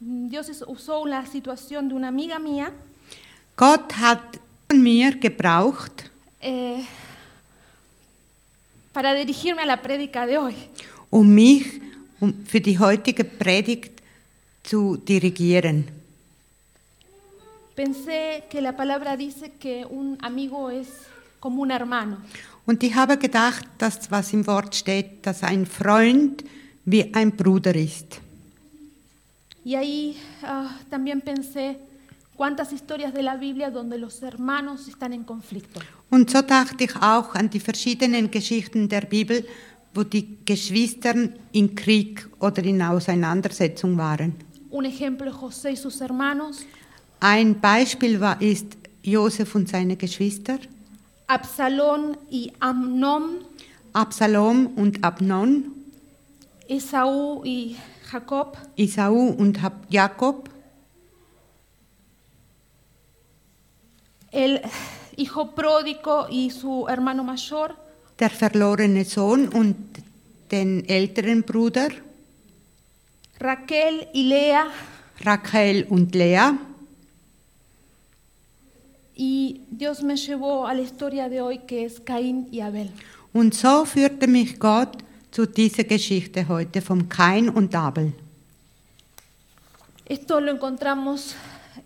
Dios es- usó la situación de una amiga mía Gott hat mir gebraucht, eh, para dirigirme a la prédica de hoy. um mich um für die heutige Predigt zu dirigieren. Pensé que la palabra dice que un amigo es como un hermano. Und ich habe gedacht, dass was im Wort steht, dass ein Freund wie ein Bruder ist. Y ahí ah, también pensé cuántas historias de la Biblia donde los hermanos están en conflicto. Und so dachte ich auch an die verschiedenen Geschichten der Bibel, wo die Geschwister in Krieg oder in Auseinandersetzung waren. Un ejemplo es José y sus hermanos, Ein Beispiel war, ist Josef und seine Geschwister, Absalón y Amnón, Absalom und Abnon, Esaú y Jacob, Isau und Jakob, el hijo pródigo y su hermano mayor, der verlorene Sohn und den älteren Bruder, Raquel y Lea, Rachel und Lea. y Dios me llevó a la historia de hoy que es Caín y Abel. Und so führte mich Gott zu dieser Geschichte heute vom Kain und Abel. Esto lo encontramos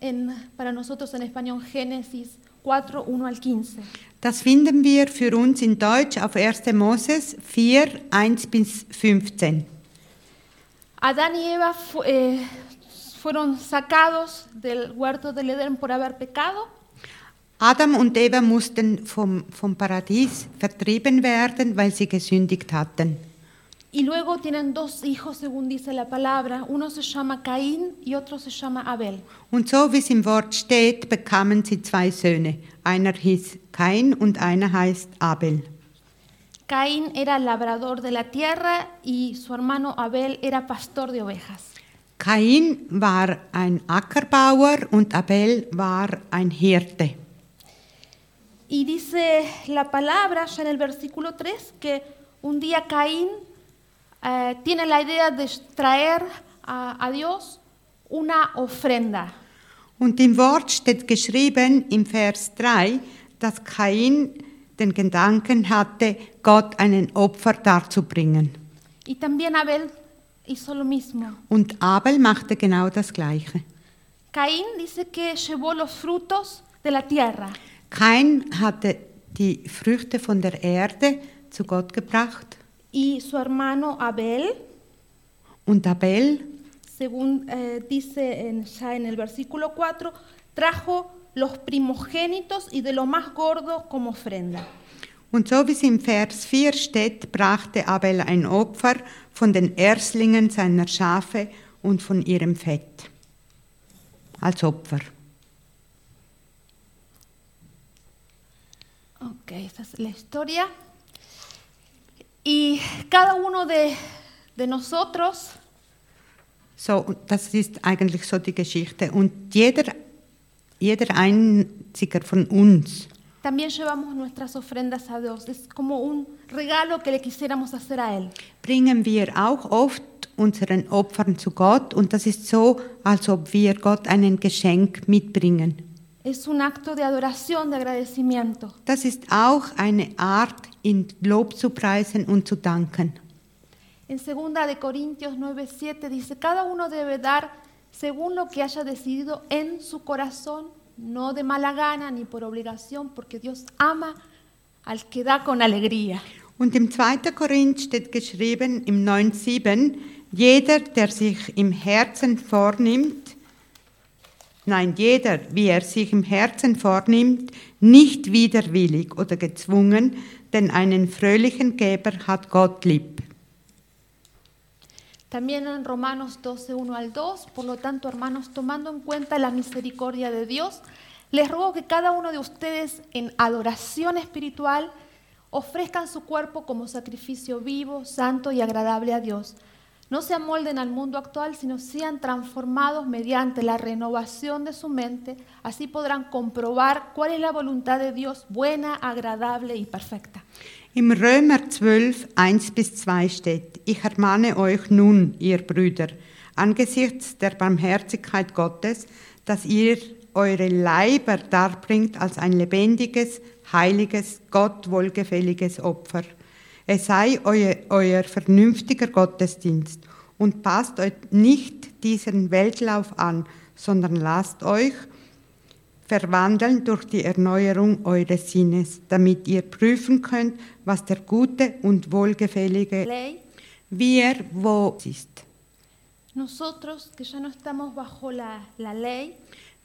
en, para nosotros en español Génesis 4, 1 al 15. Das finden wir für uns in Deutsch auf 1. Moses 4, 1 bis 15. Adán y Eva fu- eh, fueron sacados del huerto del Edén por haber pecado. Adam und Eva mussten vom, vom Paradies vertrieben werden, weil sie gesündigt hatten. Y luego tienen dos hijos, según dice la palabra. Uno se llama Caín y otro se llama Abel. Und so wie es im Wort steht, bekamen sie zwei Söhne. Einer hieß Kain und einer heißt Abel. Caín era labrador de la tierra y su hermano Abel era pastor de ovejas. Kain war ein Ackerbauer und Abel war ein Hirte. Y dice la palabra ya en el versículo 3 que un día Caín eh, tiene la idea de traer a, a Dios una ofrenda. Und im Wort steht geschrieben im Vers 3, dass Kain den Gedanken hatte, Gott einen Opfer darzubringen. Y también Abel hizo lo mismo. Und Abel machte genau das Gleiche. Caín dice que llevó los frutos de la tierra Kain hatte die Früchte von der Erde zu Gott gebracht y su hermano Abel, und Abel, según eh, dice en- ya en el versículo 4, trajo los primogénitos y de lo más gordo como ofrenda. und so wie es im Vers 4 steht, brachte Abel ein Opfer von den Erstlingen seiner Schafe und von ihrem Fett als Opfer. Ok, esta es la historia. Y cada uno de, de nosotros So, und das ist eigentlich so die Geschichte. Und jeder, jeder einziger von uns, también llevamos nuestras ofrendas a Dios. Es como un regalo que le quisiéramos hacer a Él. bringen wir auch oft unseren Opfern zu Gott und das ist so, als ob wir Gott ein Geschenk mitbringen. Es un acto de adoración, de agradecimiento. Das ist auch eine Art, in Lob zu preisen und zu danken. En 2 de Corintios 9:7 dice, cada uno debe dar según lo que haya decidido en su corazón, no de mala gana ni por obligación, porque Dios ama al que da con alegría. Und im 2. Korinth steht geschrieben im 9,7, jeder, der sich im Herzen vornimmt, nein, jeder, wie er sich im Herzen vornimmt, nicht widerwillig oder gezwungen, denn einen fröhlichen Geber hat Gott lieb. También en Romanos 12, 1 al 2, por lo tanto, hermanos, tomando en cuenta la misericordia de Dios, les ruego que cada uno de ustedes en adoración espiritual ofrezcan su cuerpo como sacrificio vivo, santo y agradable a Dios. No se amolden al mundo actual, sino sean transformados mediante la renovación de su mente. Así podrán comprobar cuál es la voluntad de Dios, buena, agradable y perfecta. Im Römer 12, 1 bis 2 steht, ich ermahne euch nun, ihr Brüder, angesichts der Barmherzigkeit Gottes, dass ihr eure Leiber darbringt als ein lebendiges, heiliges, Gott wohlgefälliges Opfer. Es sei euer, euer vernünftiger Gottesdienst. Und passt euch nicht diesen Weltlauf an, sondern lasst euch verwandeln durch die Erneuerung eures Sinnes, damit ihr prüfen könnt, was der gute und wohlgefällige Ley, wir wo ist. nosotros que ya no estamos bajo la, la ley,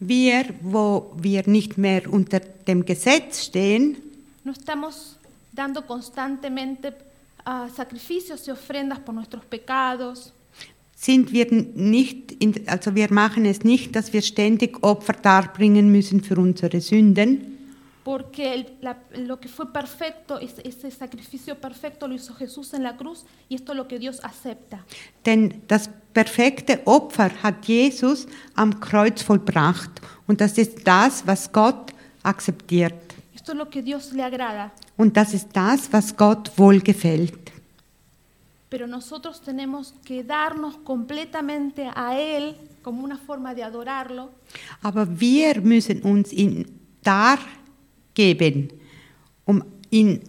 Wir, wo wir nicht mehr unter dem Gesetz stehen, no estamos dando constantemente ah, sacrificios y ofrendas por nuestros pecados, sind wir nicht, in, also wir machen es nicht, dass wir ständig Opfer darbringen müssen für unsere Sünden, porque el- la- lo que fue perfecto, ese, ese sacrificio perfecto lo hizo Jesús en la cruz y esto es lo que Dios acepta. denn das perfekte Opfer hat Jesus am Kreuz vollbracht und das ist das, was Gott akzeptiert Esto es lo que Dios le agrada, und das ist das, was Gott wohlgefällt. pero nosotros tenemos que darnos completamente a Él como una forma de adorarlo Aber wir müssen uns ihn dargeben, um ihn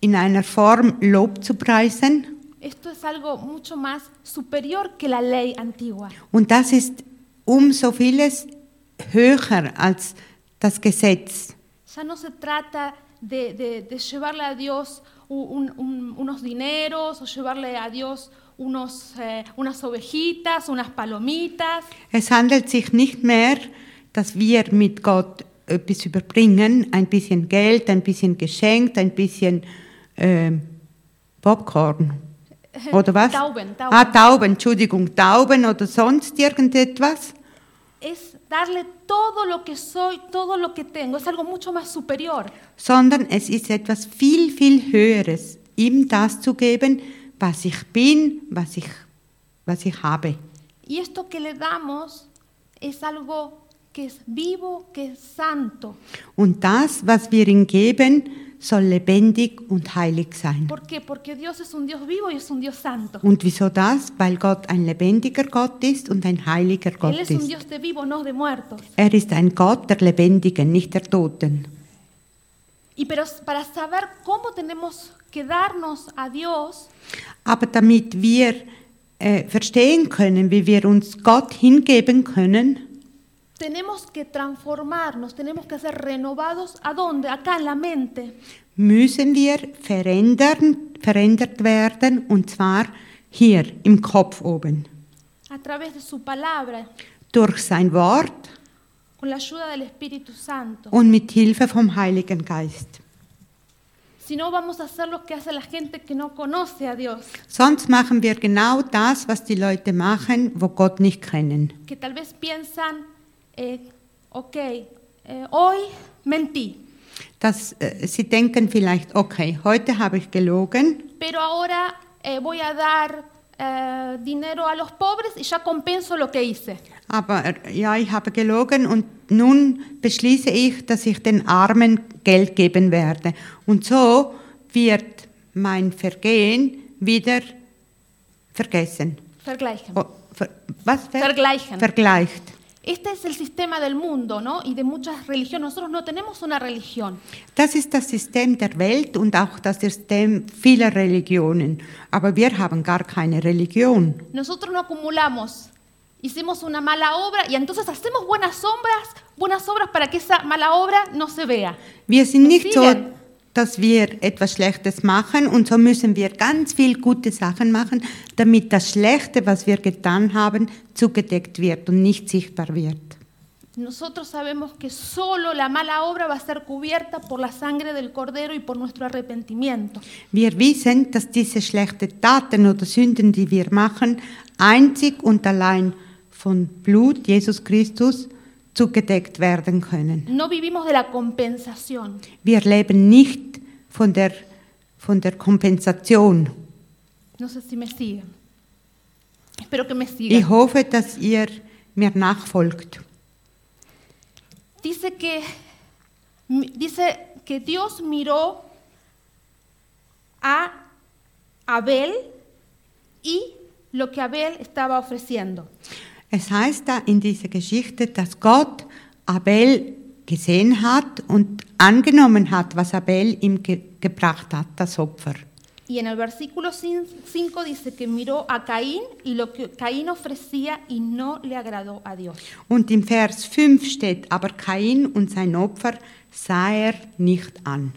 in einer Form Lob zu preisen. Esto es algo mucho más superior que la ley antigua. Und das ist um so vieles höher als das Gesetz. Ya no se trata de, de- de llevarle a Dios un- un- unos dineros o llevarle a Dios unos, eh, unas ovejitas, unas palomitas. Es handelt sich nicht mehr, dass wir mit Gott etwas überbringen, ein bisschen Geld, ein bisschen Geschenk, ein bisschen ähm, Popcorn. Oder was? Tauben, Tauben. Ah, Tauben, Entschuldigung, Tauben oder sonst irgendetwas. Es darle todo lo que soy, todo lo que tengo. Es algo mucho más superior. sondern es ist etwas viel, viel Höheres, ihm das zu geben, was ich bin, was ich, was ich habe. Y esto que le damos es algo que es vivo, que es santo. Und das, was wir ihm geben, soll lebendig und heilig sein. ¿Por qué? Porque Dios es un Dios vivo y es un Dios santo. Und wieso das? Weil Gott ein lebendiger Gott ist und ein heiliger Gott Él es un ist. Dios de vivos, no de muertos. Er ist ein Gott der Lebendigen, nicht der Toten. Y pero para saber cómo tenemos que darnos a Dios, Aber damit wir äh, verstehen können, wie wir uns Gott hingeben können, tenemos que transformarnos, tenemos que ser renovados. ¿A dónde? Acá en la mente. müssen wir verändern, verändert werden, und zwar hier im Kopf oben. a través de su palabra, Durch sein Wort con la ayuda del Espíritu Santo. und mit Hilfe vom Heiligen Geist. Si no, vamos a hacer lo que hace la gente que no conoce a Dios, Sonst machen wir genau das, was die Leute machen, wo Gott nicht kennen. que tal vez piensan, eh, ok, eh, hoy mentí, Dass, äh, sie denken vielleicht, okay, heute habe ich gelogen, pero ahora eh, voy a dar eh, dinero a los pobres y ya compenso lo que hice. aber äh, ja, ich habe gelogen und nun beschließe ich, dass ich den Armen Geld geben werde. Und so wird mein Vergehen wieder vergessen. Vergleichen. Oh, ver, was? Ver, Vergleichen. Vergleicht. Este es el sistema del mundo, ¿no? Y de muchas religiones. Nosotros no tenemos una religión. Das ist das System der Welt und auch das System vieler Religionen. Aber wir haben gar keine Religion. Nosotros no acumulamos. Hicimos una mala obra y entonces hacemos buenas obras, buenas obras para que esa mala obra no se vea. Wir sind nicht so. Dass wir etwas Schlechtes machen und so müssen wir ganz viel gute Sachen machen, damit das Schlechte, was wir getan haben, zugedeckt wird und nicht sichtbar wird. Nosotros sabemos que solo la mala obra va a ser cubierta por la sangre del Cordero y por nuestro arrepentimiento. Wir wissen, dass diese schlechten Taten oder Sünden, die wir machen, einzig und allein von Blut Jesus Christus zugedeckt werden können. No vivimos de la compensación. Wir leben nicht von der, von der Kompensation. No sé si me. Espero que me Ich sigan. hoffe, dass ihr mir nachfolgt. Dice que, dice que Dios miró a Abel y lo que Abel estaba ofreciendo. Es heißt da in dieser Geschichte, dass Gott Abel gesehen hat und angenommen hat, was Abel ihm ge gebracht hat, das Opfer. Y en el versículo 5 dice que miró a Caín y lo que Caín ofrecía y no le agradó a Dios. Und im Vers 5 steht, aber Kain und sein Opfer sah er nicht an.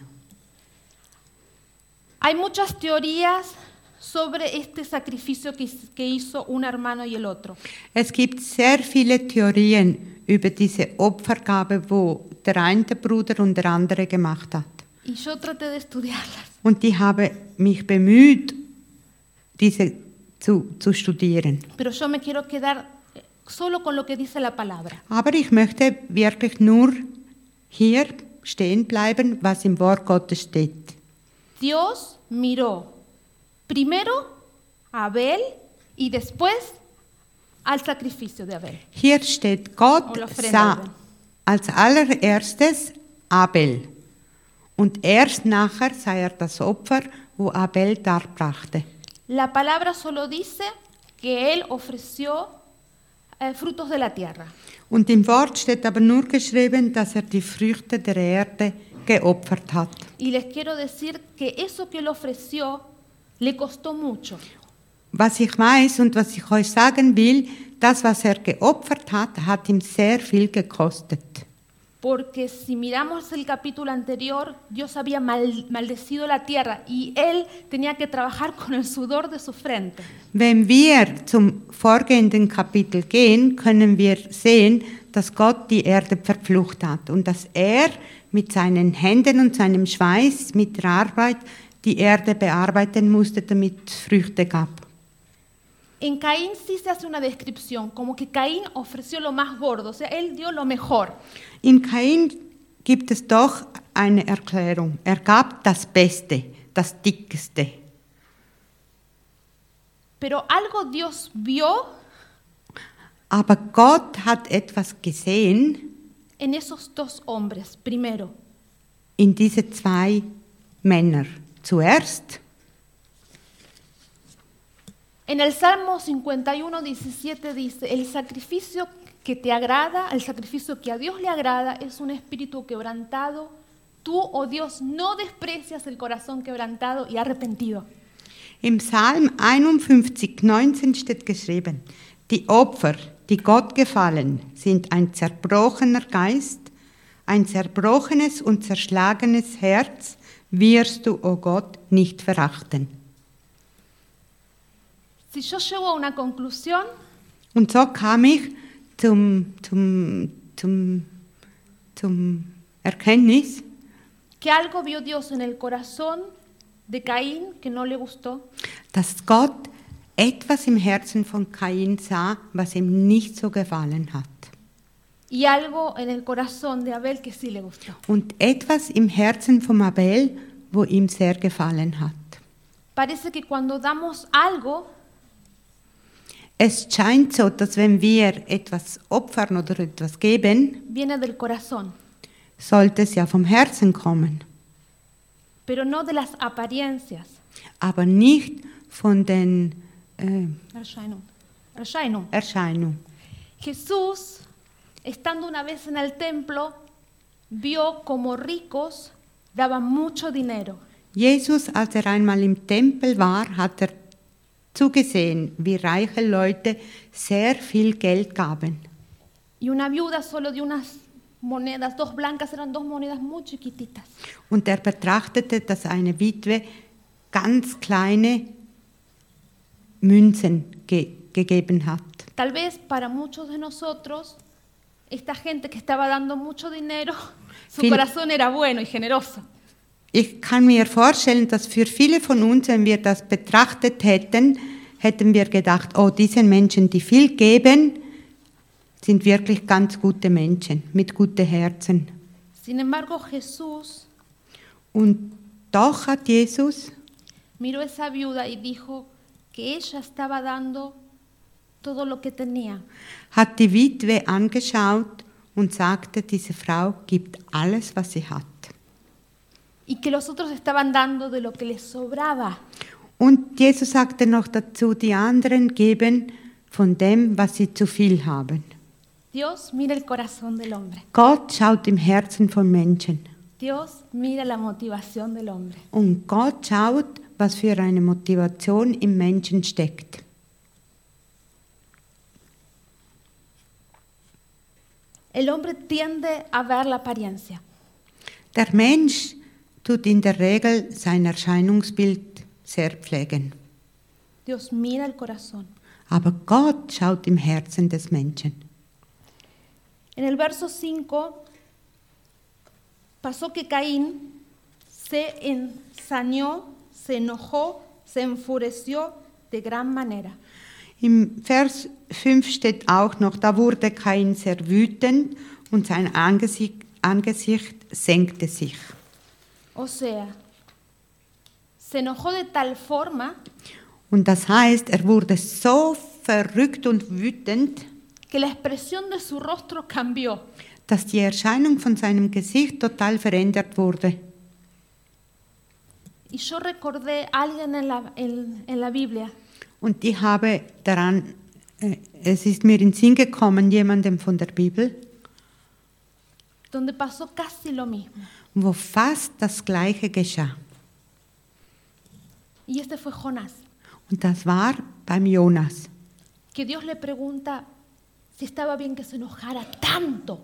Hay muchas teorías sobre este sacrificio que, que hizo un hermano y el otro. Es gibt sehr viele Theorien über diese Opfergabe, wo der eine Bruder und der andere gemacht hat. Y yo traté de estudiarlas. Und ich habe mich bemüht, diese zu, zu studieren. Pero yo me quiero quedar eh, solo con lo que dice la palabra. Aber ich möchte wirklich nur hier stehen bleiben, was im Wort Gottes steht. Dios miró primero Abel y después al sacrificio de Abel. Hier steht, Gott sah als allererstes Abel. Und erst nachher sah er das Opfer, wo Abel darbrachte. La palabra solo dice que él ofreció eh, frutos de la tierra. Und im Wort steht aber nur geschrieben, dass er die Früchte der Erde geopfert hat. Y les quiero decir que eso que él ofreció le costó mucho. Was ich weiß und was ich euch sagen will, das, was er geopfert hat, hat ihm sehr viel gekostet. Porque si miramos el capítulo anterior, Dios había mal- maldecido la tierra y él tenía que trabajar con el sudor de su frente. Wenn wir zum vorgehenden Kapitel gehen, können wir sehen, dass Gott die Erde verflucht hat und dass er mit seinen Händen und seinem Schweiß, mit der Arbeit, die Erde bearbeiten musste, damit Früchte gab. En Caín sí se hace una descripción, como que Caín ofreció lo más gordo, o sea, él dio lo mejor. In Kain gibt es doch eine Erklärung. Er gab das Beste, das Dickeste. Pero algo Dios vio Aber Gott hat etwas gesehen en esos dos hombres. Primero, in diese zwei Männer. Zuerst en el Salmo 51, 17 dice, el sacrificio que te agrada, el sacrificio que a Dios le agrada, es un espíritu quebrantado. Tú, oh Dios, no desprecias el corazón quebrantado y arrepentido. Im Psalm 51, 19 steht geschrieben, die Opfer, die Gott gefallen, sind ein zerbrochener Geist, ein zerbrochenes und zerschlagenes Herz wirst du, o Gott, nicht verachten. Und so kam ich zum, zum, zum, zum Erkenntnis, que algo vio Dios en el corazón de Caín que no le gustó, dass Gott etwas im Herzen von Kain sah, was ihm nicht so gefallen hat. Y algo en el corazón de Abel que sí le gustó. Und etwas im Herzen von Abel, wo ihm sehr gefallen hat. Parece que cuando damos algo, Es scheint so, dass wenn wir etwas opfern oder etwas geben, viene del corazón, sollte es ja vom Herzen kommen, pero no de las apariencias. aber nicht von den äh, Erscheinung. Erscheinung. Erscheinungen. Estando una vez en el templo, vio como ricos daban mucho dinero. Jesus, als er einmal im Tempel war, hat er zugesehen, wie reiche Leute sehr viel Geld gaben. Y una viuda solo dio unas monedas, dos blancas, eran dos monedas muy chiquititas. Und er betrachtete, dass eine Witwe ganz kleine Münzen ge gegeben hat. Tal vez para muchos de nosotros, esta gente que estaba dando mucho dinero, su Viel- corazón era bueno y generoso. Ich kann mir vorstellen, dass für viele von uns, wenn wir das betrachtet hätten, hätten wir gedacht, oh, diese Menschen, die viel geben, sind wirklich ganz gute Menschen mit guten Herzen. Sin embargo, Jesús Und doch hat Jesus miró esa viuda y dijo que ella estaba dando todo lo que tenía. hat die Witwe angeschaut und sagte, diese Frau gibt alles, was sie hat. Y que los otros estaban dando de lo que les sobraba. Und Jesus sagte noch dazu, die anderen geben von dem, was sie zu viel haben. Dios mira el corazón del hombre. Gott schaut im Herzen von Menschen. Dios mira la motivación del hombre. Und Gott schaut, was für eine Motivation im Menschen steckt. El hombre tiende a ver la apariencia. Der Mensch tut in der Regel sein Erscheinungsbild sehr pflegen. Dios mira el corazón. Aber Gott schaut im Herzen des Menschen. En el verso 5 pasó que Caín se ensañó, se enojó, se enfureció de gran manera. Im Vers 5 steht auch noch, da wurde Kain sehr wütend und sein Angesicht, Angesicht senkte sich. O sea, se enojó de tal forma Und das heißt, er wurde so verrückt und wütend, que la expresión de su rostro cambió. dass die Erscheinung von seinem Gesicht total verändert wurde. Y yo recordé a alguien en la, en- en la Biblia Und ich habe daran, äh, es ist mir in den Sinn gekommen, jemandem von der Bibel, donde pasó casi lo mismo. wo fast das Gleiche geschah. Y este fue Jonás, Und das war beim Jonas. que Dios le pregunta si estaba bien que se enojara tanto.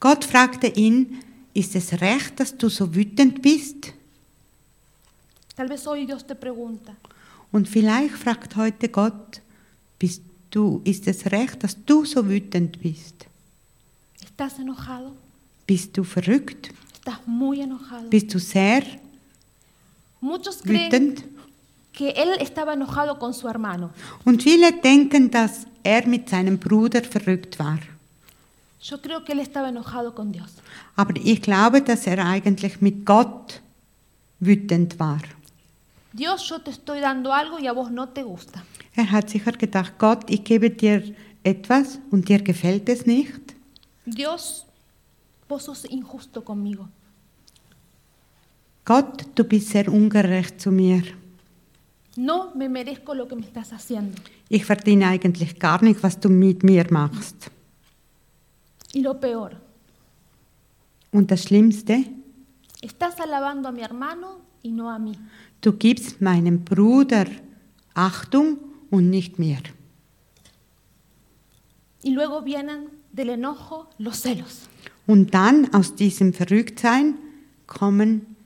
Gott fragte ihn, ist es recht, dass du so wütend bist? Tal vez hoy Dios te pregunta, Und vielleicht fragt heute Gott, bist du, ist es recht, dass du so wütend bist? ¿estás enojado? Bist du verrückt? ¿Estás muy enojado? Bist du sehr Muchos creen wütend? que él estaba enojado con su hermano. Und viele denken, dass er mit seinem Bruder verrückt war. Yo creo que él estaba enojado con Dios. Aber ich glaube, dass er eigentlich mit Gott wütend war. Dios, yo te estoy dando algo y a vos no te gusta. Er hat sicher gedacht, Gott, ich gebe dir etwas und dir gefällt es nicht. Dios, vos sos injusto conmigo. Gott, du bist sehr ungerecht zu mir. No me merezco lo que me estás haciendo. Ich verdiene eigentlich gar nicht, was du mit mir machst. Y lo peor, Und das Schlimmste, estás alabando a mi hermano y no a mí. du gibst meinem Bruder Achtung und nicht mir. Y luego vienen del enojo los celos. Und dann aus diesem Verrücktsein kommen,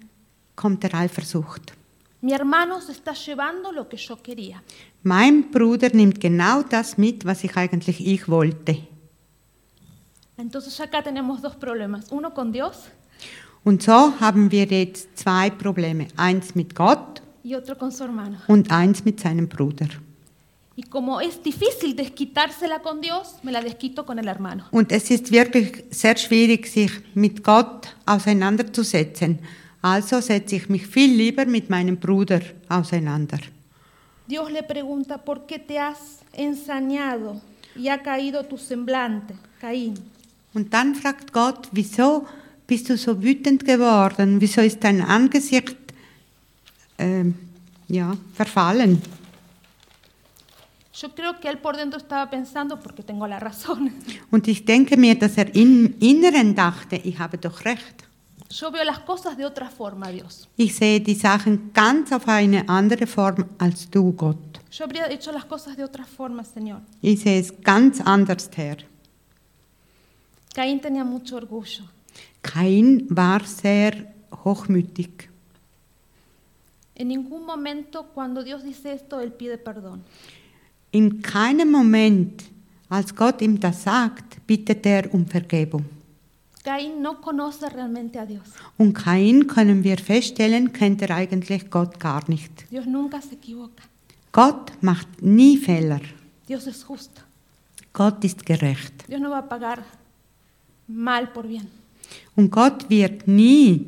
kommt der Eifersucht. Mi hermano se está llevando lo que yo quería. Mein Bruder nimmt genau das mit, was ich eigentlich ich wollte. Entonces acá tenemos dos problemas. Uno con Dios Und so haben wir jetzt zwei Probleme. Eins mit Gott und eins mit seinem Bruder. Y como es difícil desquitársela con Dios, me la desquito con el hermano. Und es ist wirklich sehr schwierig, sich mit Gott auseinanderzusetzen. Also setze ich mich viel lieber mit meinem Bruder auseinander. Dios le pregunta, ¿por qué te has ensañado y ha caído tu semblante, Caín? Und dann fragt Gott, wieso bist du so wütend geworden? Wieso ist dein Angesicht ähm, ja, verfallen? Yo creo que él por dentro estaba pensando, porque tengo la razón. Und ich denke mir, dass er im Inneren dachte, ich habe doch recht. Yo veo las cosas de otra forma, Dios. Ich sehe die Sachen ganz auf eine andere Form als du, Gott. Yo habría hecho las cosas de otra forma, Señor. Ich sehe es ganz anders her. Caín tenía mucho orgullo. Kain war sehr hochmütig. En ningún momento cuando Dios dice esto, él pide perdón. In keinem Moment, als Gott ihm das sagt, bittet er um Vergebung. Caín no conoce realmente a Dios. Und Kain, können wir feststellen, kennt er eigentlich Gott gar nicht. Dios nunca se equivoca. Gott macht nie Fehler. Dios es justo. Gott ist gerecht. Dios no va a pagar mal por bien. Und Gott wird nie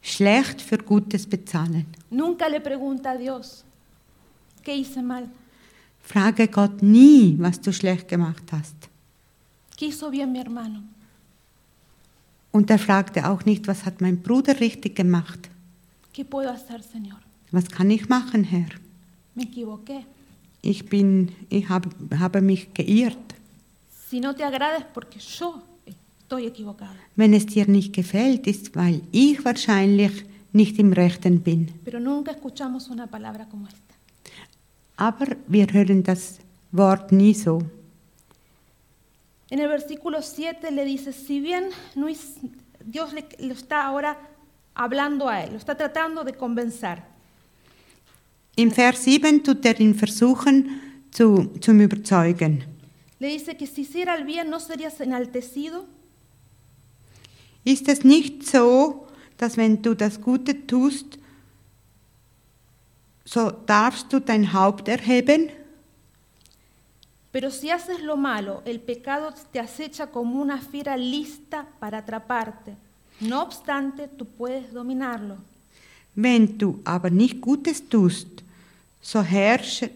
schlecht für Gutes bezahlen. Nunca le pregunta a Dios, ¿qué hice mal? Frage Gott nie, was du schlecht gemacht hast. ¿Qué hizo bien mi hermano? Und er fragte auch nicht, was hat mein Bruder richtig gemacht? ¿Qué puedo hacer, Señor? Was kann ich machen, Herr? me equivoqué. Ich, bin, ich habe, habe mich geirrt. Si no te agrada es porque yo estoy equivocada. Wenn es dir nicht gefällt, ist, weil ich wahrscheinlich nicht im Rechten bin. Pero nunca escuchamos una palabra como esta. Aber wir hören das Wort nie so. En el versículo 7 le dice, si bien Dios le, lo está ahora hablando a él, lo está tratando de convencer. Im Vers 7 tut er ihn versuchen zu, zum Überzeugen. Le dice que si hiciera el bien no serías enaltecido, Ist es nicht so, dass wenn du das Gute tust, so darfst du dein Haupt erheben? pero si haces lo malo, el pecado te acecha como una fiera lista para atraparte. No obstante, tú puedes dominarlo. Wenn du aber nicht Gutes tust, so herrsche,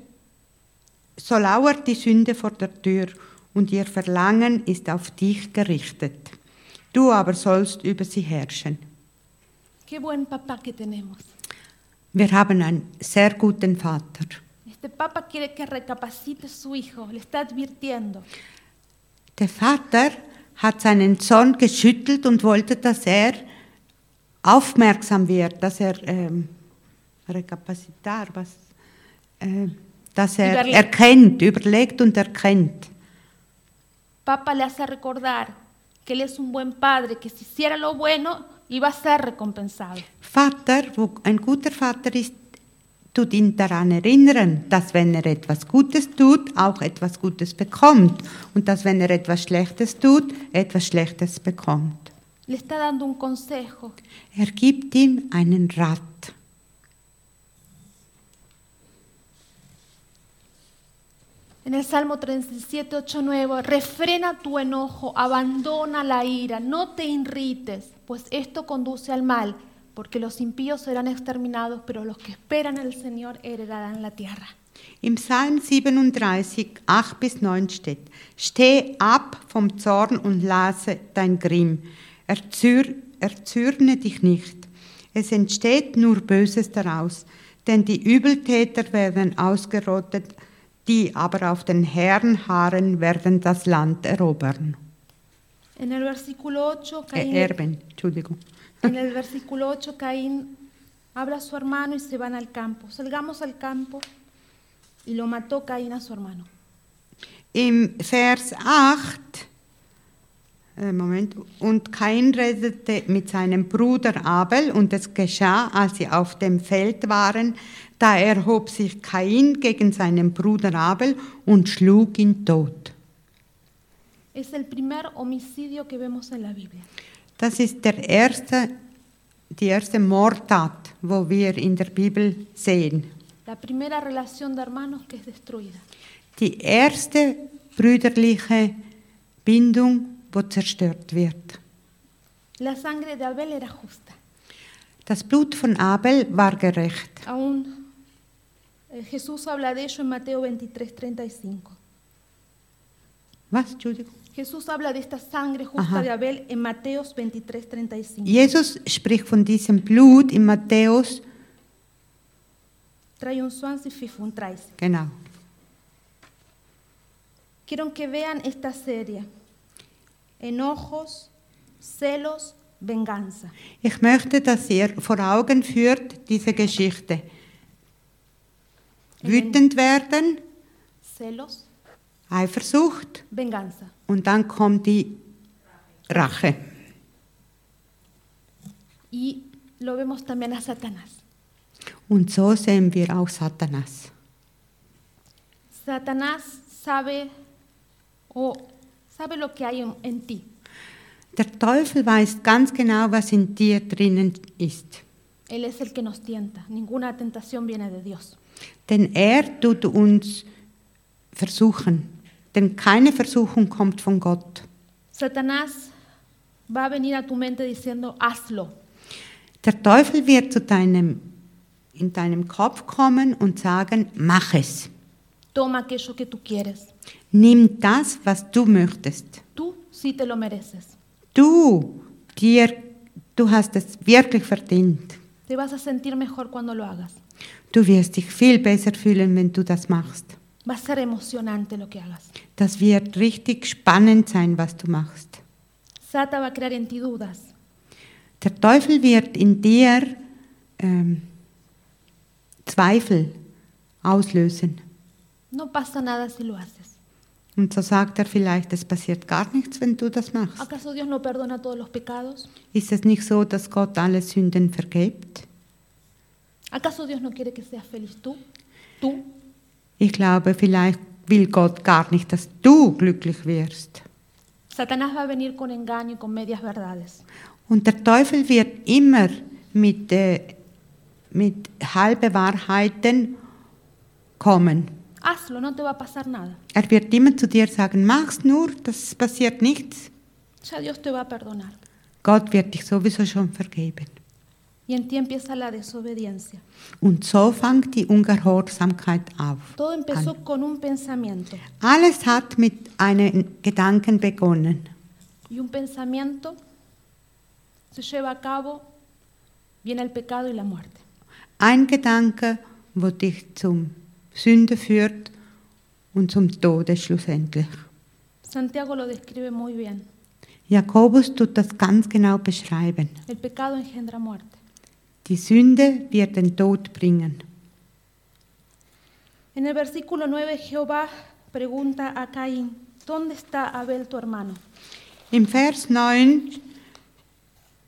so lauert die Sünde vor der Tür und ihr Verlangen ist auf dich gerichtet. Du aber sollst über sie herrschen. Qué buen papá que tenemos. Wir haben einen sehr guten Vater. Este papa quiere que recapacite su hijo, le está advirtiendo. Der Vater hat seinen Sohn geschüttelt und wollte, dass er aufmerksam wird, dass er ähm, rekapazitar, was, äh, dass er Überle- erkennt, überlegt und erkennt. Papa le hace recordar que él es un buen padre, que si hiciera lo bueno iba a ser recompensado. Vater, wo ein guter Vater ist, tut ihn daran erinnern, dass wenn er etwas Gutes tut, auch etwas Gutes bekommt und dass wenn er etwas Schlechtes tut, etwas Schlechtes bekommt. Le está dando un consejo. Er gibt ihm einen Rat. En el Salmo 37, 8, 9, refrena tu enojo, abandona la ira, no te irrites, pues esto conduce al mal, porque los impíos serán exterminados, pero los que esperan al Señor heredarán la tierra. Im Psalm 37, 8 bis 9 steht, Steh ab vom Zorn und lasse dein Grimm, Erzür, erzürne dich nicht. Es entsteht nur Böses daraus, denn die Übeltäter werden ausgerottet, die aber auf den Herrn harren, werden das Land erobern. En el versículo 8, Äh, Caín, erben, Entschuldigung. en el versículo 8, Caín habla a su hermano y se van al campo. Salgamos al campo y lo mató Caín a su hermano. Im Vers 8, äh, Moment, und Kain redete mit seinem Bruder Abel, und es geschah, als sie auf dem Feld waren, da erhob sich Kain gegen seinen Bruder Abel und schlug ihn tot. Das ist der erste, die erste Mordtat, wo wir in der Bibel sehen. Die erste brüderliche Bindung, wo zerstört wird. La sangre de Abel era justa. Das Blut von Abel war gerecht. Aún eh, Jesús habla de ello en Mateo 23, 35. Was? Jesús habla de esta sangre justa Ajá. de Abel en Mateos 23, 35. Jesus spricht von diesem Blut in Matthäus, Trae un suansi fifun traes. genau. Quiero que vean esta serie. Enojos, celos, venganza. Ich möchte, dass ihr vor Augen führt diese Geschichte. Wütend werden, Celos, Eifersucht venganza. und dann kommt die Rache. Y lo vemos también a Satanás. Und so sehen wir auch Satanas. Satanás sabe o sabe lo que hay en, en ti. Der Teufel weiß ganz genau, was in dir drinnen ist. Él es el que nos tienta. Ninguna tentación viene de Dios. Denn er tut uns versuchen. Denn keine Versuchung kommt von Gott. Satanás va a venir a tu mente diciendo, hazlo. Der Teufel wird zu deinem, in deinem Kopf kommen und sagen, mach es. Toma aquello que tú quieres. Nimm das, was du möchtest. Tú sí te lo mereces. Du, dir, du hast es wirklich verdient. Te vas a sentir mejor cuando lo hagas. Du wirst dich viel besser fühlen, wenn du das machst. Va a ser emocionante lo que hagas. Das wird richtig spannend sein, was du machst. Sata va a crear en ti dudas. Der Teufel wird in dir ähm, Zweifel auslösen. No pasa nada si lo haces. Und so sagt er vielleicht, es passiert gar nichts, wenn du das machst. ¿Acaso Dios no perdona todos los pecados? Ist es nicht so, dass Gott alle Sünden vergibt? ¿Acaso Dios no quiere que seas feliz tú? Tú. Ich glaube, vielleicht will Gott gar nicht, dass du glücklich wirst. Satanás va a venir con engaño y con medias verdades. Und der Teufel wird immer mit, äh, mit halbe Wahrheiten kommen. Hazlo, no te va a pasar nada. Er wird immer zu dir sagen, mach's nur, das passiert nichts. Ya Dios te va a perdonar. Gott wird dich sowieso schon vergeben. Y en ti empieza la desobediencia. Und so fängt die Ungehorsamkeit auf. Todo empezó con un pensamiento. Alles hat mit einem Gedanken begonnen. Y un pensamiento se lleva a cabo, viene el pecado y la muerte. Ein Gedanke, wo dich zum Sünde führt und zum Tode schlussendlich. Santiago lo describe muy bien. Jakobus tut das ganz genau beschreiben. El pecado engendra muerte. Die Sünde wird den Tod bringen. En el versículo 9 Jehová pregunta a Caín, ¿dónde está Abel tu hermano? Im Vers 9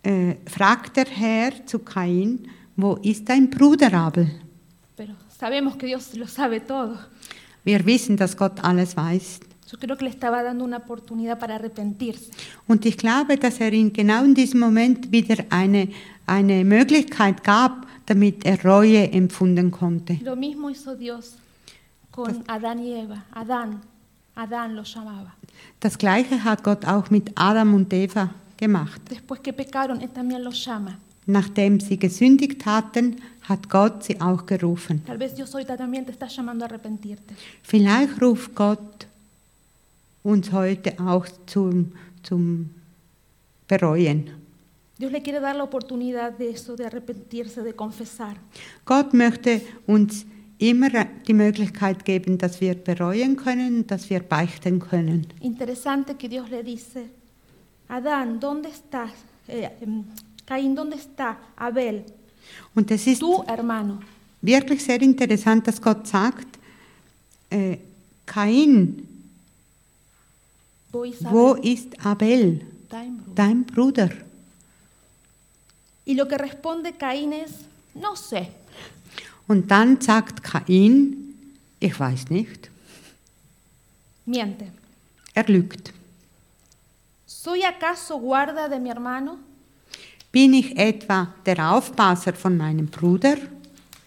äh, fragt der Herr zu Kain, wo ist dein Bruder Abel? Sabemos que Dios lo sabe todo. Wir wissen, dass Gott alles weiß. Yo creo que le estaba dando una oportunidad para arrepentirse. Und ich glaube, dass er ihm genau in diesem Moment wieder eine, eine Möglichkeit gab, damit er Reue empfunden konnte. Lo mismo hizo Dios con Adán y Eva. Adán, Adán lo llamaba. Das gleiche hat Gott auch mit Adam und Eva gemacht. Después que pecaron, Él también los llama. Nachdem sie gesündigt hatten, hat Gott sie auch gerufen. Vielleicht ruft Gott uns heute auch zum, zum Bereuen. Dios le quiere dar la oportunidad de eso, de arrepentirse, de confesar. Gott möchte uns immer die Möglichkeit geben, dass wir bereuen können, dass wir beichten können. Interesante que Dios le dice, Adán, ¿dónde estás? Eh, Caín, ¿dónde está Abel, Und es ist tu hermano? wirklich sehr interessant, dass Gott sagt, äh, Kain, Wo ist wo Abel? ist Abel, Dein Bruder. dein Bruder? Y lo que responde Caín es, no sé. Und dann sagt Kain, ich weiß nicht, Miente. er lügt. ¿Soy acaso guarda de mi hermano? Bin ich etwa der Aufpasser von meinem Bruder?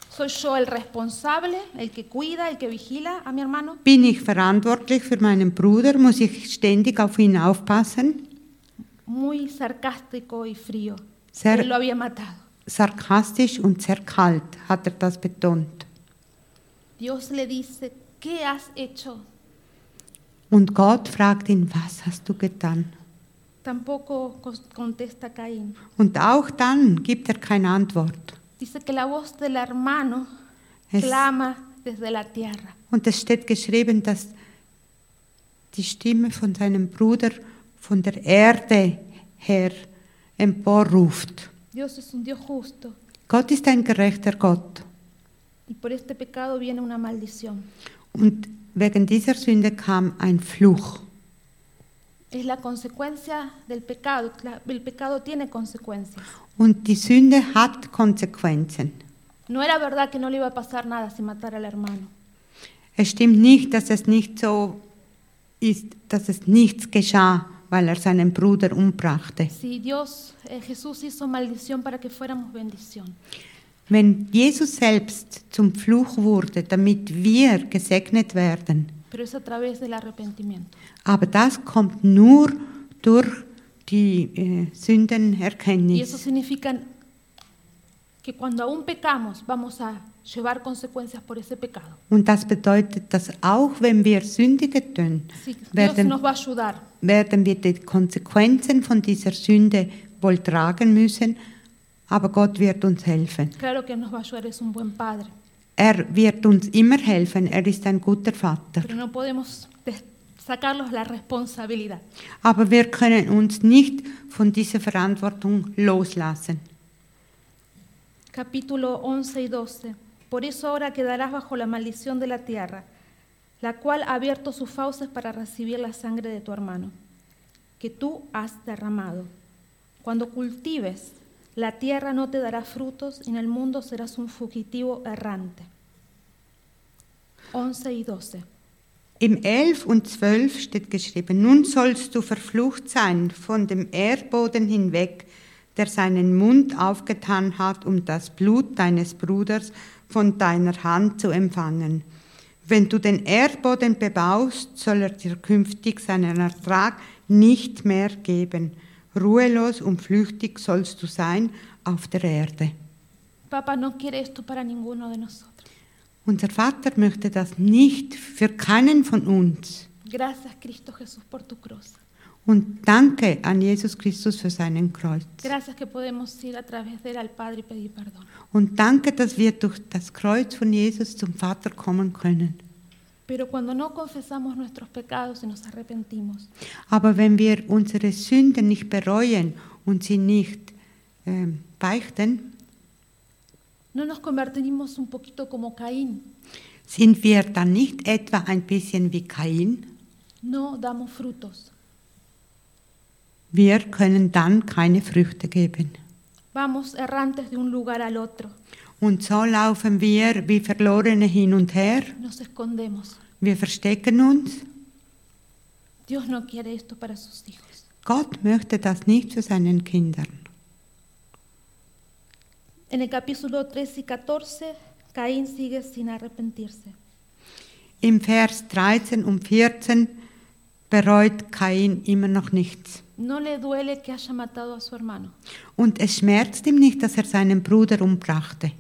¿Soy yo el responsable, el que cuida, el que vigila a mi hermano? Bin ich verantwortlich für meinen Bruder? Muss ich ständig auf ihn aufpassen? Muy sarcástico y frío. Ser- Él lo había matado. Sarkastisch und sehr kalt hat er das betont. Dios le dice, ¿qué has hecho? Und Gott fragt ihn, was hast du getan? Und auch dann gibt er keine Antwort. Es-. Und es steht geschrieben, dass die Stimme von seinem Bruder von der Erde her emporruft. Gott ist ein gerechter Gott. Und wegen dieser Sünde kam ein Fluch. Es la consecuencia del pecado. El pecado tiene consecuencias. Und die Sünde hat Konsequenzen. No era verdad que no le iba a pasar nada si matara al hermano. Es stimmt nicht, dass es nicht so ist, dass es nichts geschah, weil er seinen Bruder umbrachte. Si Dios, eh, Jesús hizo maldición para que fuéramos bendición. Wenn Jesus selbst zum Fluch wurde, damit wir gesegnet werden, Pero es a través del arrepentimiento. aber das kommt nur durch die äh, Y eso Sündenerkenntnis. significa que cuando aún pecamos vamos a llevar consecuencias por ese pecado. Und das bedeutet, dass auch wenn wir Sündige tun, Sí, werden, werden wir die Konsequenzen von dieser Sünde wohl tragen müssen, aber Gott wird uns helfen. Claro que nos va a ayudar, es un buen padre. Er wird uns immer helfen. Er ist ein guter Vater. pero no podemos sacarlos la responsabilidad. Aber wir können uns nicht von dieser Verantwortung loslassen. Capítulo 11 y 12. Por eso ahora quedarás bajo la maldición de la tierra, la cual ha abierto sus fauces para recibir la sangre de tu hermano, que tú has derramado. Cuando cultives, la tierra no te dará frutos y en el mundo serás un fugitivo errante. 11 y 12. Im 11 und 12 steht geschrieben, nun sollst du verflucht sein von dem Erdboden hinweg, der seinen Mund aufgetan hat, um das Blut deines Bruders von deiner Hand zu empfangen. Wenn du den Erdboden bebaust, soll er dir künftig seinen Ertrag nicht mehr geben. Ruhelos und flüchtig sollst du sein auf der Erde. Papá no quiere esto para ninguno de nosotros. Unser Vater möchte das nicht für keinen von uns. Gracias Cristo Jesús por tu cruz. Und danke an Jesus Christus für seinen Kreuz. Gracias que podemos ir a través de él al Padre y pedir perdón. Und danke, dass wir durch das Kreuz von Jesus zum Vater kommen können. Pero cuando no confesamos nuestros pecados y nos arrepentimos, Aber wenn wir unsere Sünden nicht bereuen und sie nicht ähm, beichten, no nos convertimos un poquito como Caín. sind wir dann nicht etwa ein bisschen wie Kain? No damos frutos. Wir können dann keine Früchte geben. Vamos errantes de un lugar al otro. Und so laufen wir wie Verlorene hin und her. Wir verstecken uns. No. Gott möchte das nicht für seinen Kindern. En el capítulo 13 y 14, Caín sigue sin arrepentirse. Im Vers 13 und 14 bereut Kain immer noch nichts. No le duele que haya matado a su hermano. Und es schmerzt ihm nicht, dass er seinen Bruder umbrachte.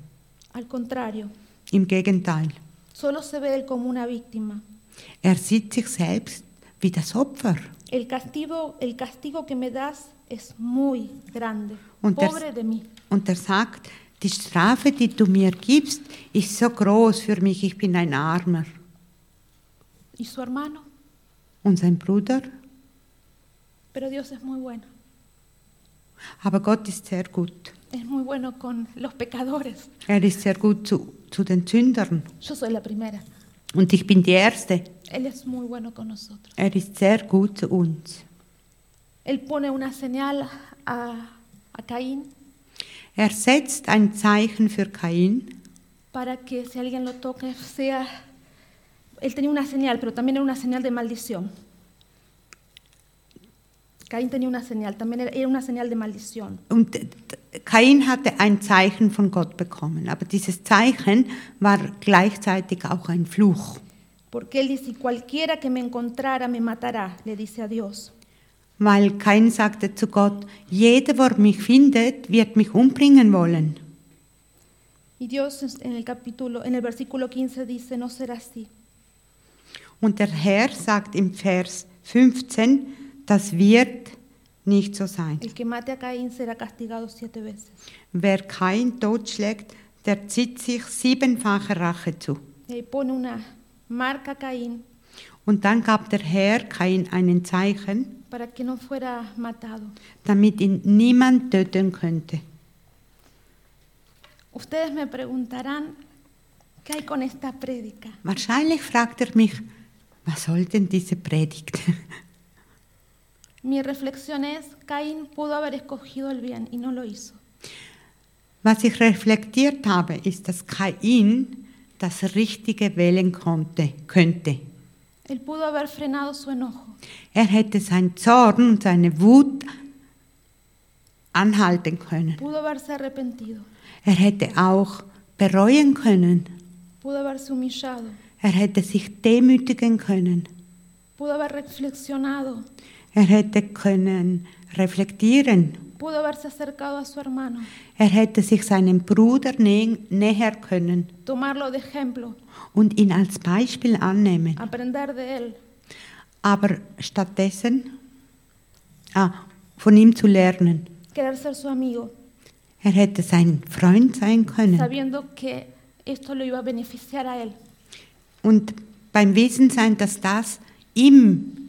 Al contrario, Im Gegenteil, solo se ve él como una víctima. er sieht sich selbst wie das Opfer. El castigo, el castigo que me das es muy grande. Und Pobre de mí. Und er sagt, die Strafe, die du mir gibst, ist so groß für mich, ich bin ein Armer. ¿Y su hermano? Und sein Bruder? Pero Dios es muy bueno. Aber Gott ist sehr gut. Es muy bueno con los pecadores. Er ist sehr gut zu, zu den Sündern. Yo soy la primera. Und ich bin die Erste. Él es muy bueno con nosotros. Er ist sehr gut zu uns. Él pone una señal a, a Caín Er setzt ein Zeichen für Kain, para que si alguien lo toque sea... Él tenía una señal, pero también era una señal de maldición. Caín tenía una señal, también era- una señal de maldición. Und Kain hatte ein Zeichen von Gott bekommen, aber dieses Zeichen war gleichzeitig auch ein Fluch, Porque él dice, cualquiera que me encontrara me matará, le dice a Dios. weil Kain sagte zu Gott, jeder, der mich findet, wird mich umbringen wollen. Y Dios en el capítulo, en el versículo 15 dice, no será así. Und der Herr sagt im Vers 15, das wird nicht so sein. El que mate a Caín será castigado siete veces. Wer Kain totschlägt, der zieht sich siebenfache Rache zu. Y pone una marca a Caín Und dann gab der Herr Kain ein Zeichen, para que no fuera matado. damit ihn niemand töten könnte. Ustedes me preguntarán, ¿qué hay con esta prédica? Wahrscheinlich fragt er mich, was soll denn diese Predigt? Mi reflexión es, Caín pudo haber escogido el bien y no lo hizo. Was ich reflektiert habe, ist, dass Kain das Richtige wählen konnte, könnte. Él pudo haber frenado su enojo. Er hätte seinen Zorn und seine Wut anhalten können. Pudo haberse arrepentido. Er hätte auch bereuen können. Pudo haberse humillado. Er hätte sich demütigen können. Pudo haber reflexionado. Er hätte können reflektieren. Pudo haberse acercado a su hermano. Er hätte sich seinem Bruder nä näher können Tomarlo de ejemplo. und ihn als Beispiel annehmen. Aprender de él. Aber stattdessen ah, von ihm zu lernen. Querer ser su amigo. Er hätte sein Freund sein können, Sabiendo que esto lo iba a beneficiar a él. Und beim Wissen sein, dass das ihm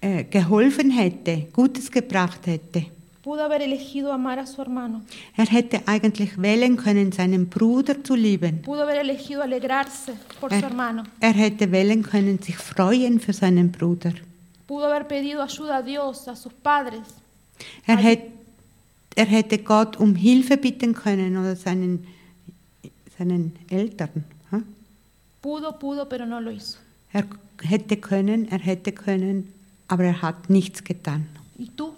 äh, geholfen hätte, Gutes gebracht hätte. Pudo haber elegido amar a su hermano. Er hätte eigentlich wählen können, seinen Bruder zu lieben. Pudo haber elegido alegrarse por su Er, hermano. er hätte wählen können, sich freuen für seinen Bruder. Pudo haber pedido ayuda a Dios, a sus padres. Er, hätt, er hätte Gott um Hilfe bitten können oder seinen, seinen Eltern. hm? Pudo, pudo, pero no lo hizo. Er hätte können, er hätte können, aber er hat nichts getan. ¿Y tú?